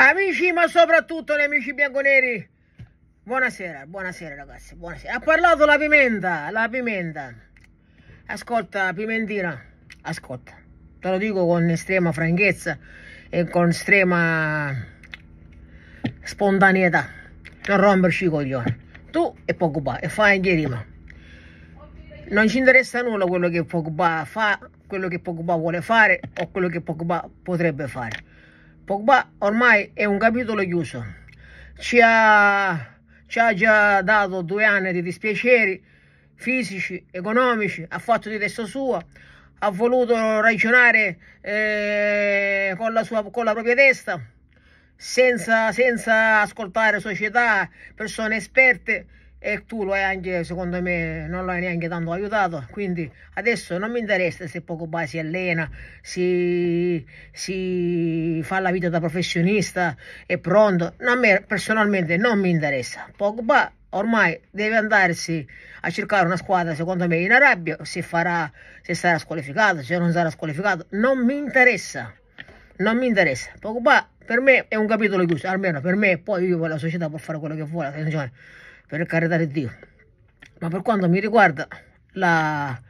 Amici, ma soprattutto gli amici bianconeri, buonasera, buonasera ragazzi, buonasera. Ha parlato la pimenta, la pimenta. Ascolta, pimentina, ascolta, te lo dico con estrema franchezza e con estrema spontaneità. Non romperci i coglioni. Tu e Pogba, e fai anche rima. Non ci interessa nulla quello che Pogba fa, quello che Pogba vuole fare o quello che Pogba potrebbe fare Pogba ormai è un capitolo chiuso, ci ha, ci ha già dato due anni di dispiaceri fisici, economici, ha fatto di testa sua, ha voluto ragionare eh, con, la sua, con la propria testa, senza, senza ascoltare società, persone esperte e tu lo hai anche, secondo me, non lo hai neanche tanto aiutato, quindi adesso non mi interessa se Pogba si allena, si, si fa la vita da professionista, è pronto, a me personalmente non mi interessa, Pogba ormai deve andarsi a cercare una squadra, secondo me, in Arabia, se, farà, se sarà squalificato, se non sarà squalificato, non mi interessa, non mi interessa, Pogba per me è un capitolo chiuso, almeno per me, poi io la società può fare quello che vuole, attenzione per carità di Dio. Ma per quanto mi riguarda, la,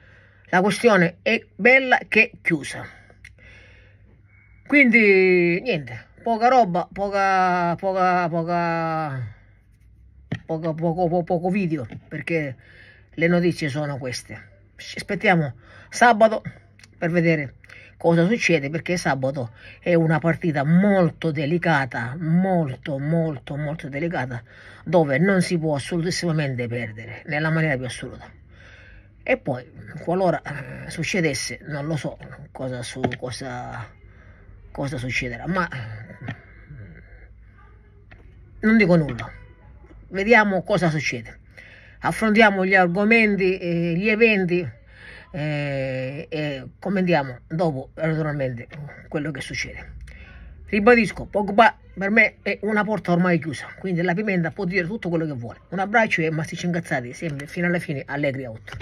la questione è bella che chiusa. Quindi, niente, poca roba, poca, poca, poca, poco, poco, poco video, perché le notizie sono queste. Ci aspettiamo sabato per vedere cosa succede perché sabato è una partita molto delicata, molto molto molto delicata dove non si può assolutamente perdere nella maniera più assoluta. E poi qualora eh, succedesse, non lo so cosa, su, cosa, cosa succederà, ma non dico nulla. Vediamo cosa succede. Affrontiamo gli argomenti, gli eventi eh, e commentiamo dopo naturalmente quello che succede. Ribadisco, Pogba per me è una porta ormai chiusa, quindi la pimenta può dire tutto quello che vuole. Un abbraccio e massicci incazzati, sempre fino alla fine allegri 8.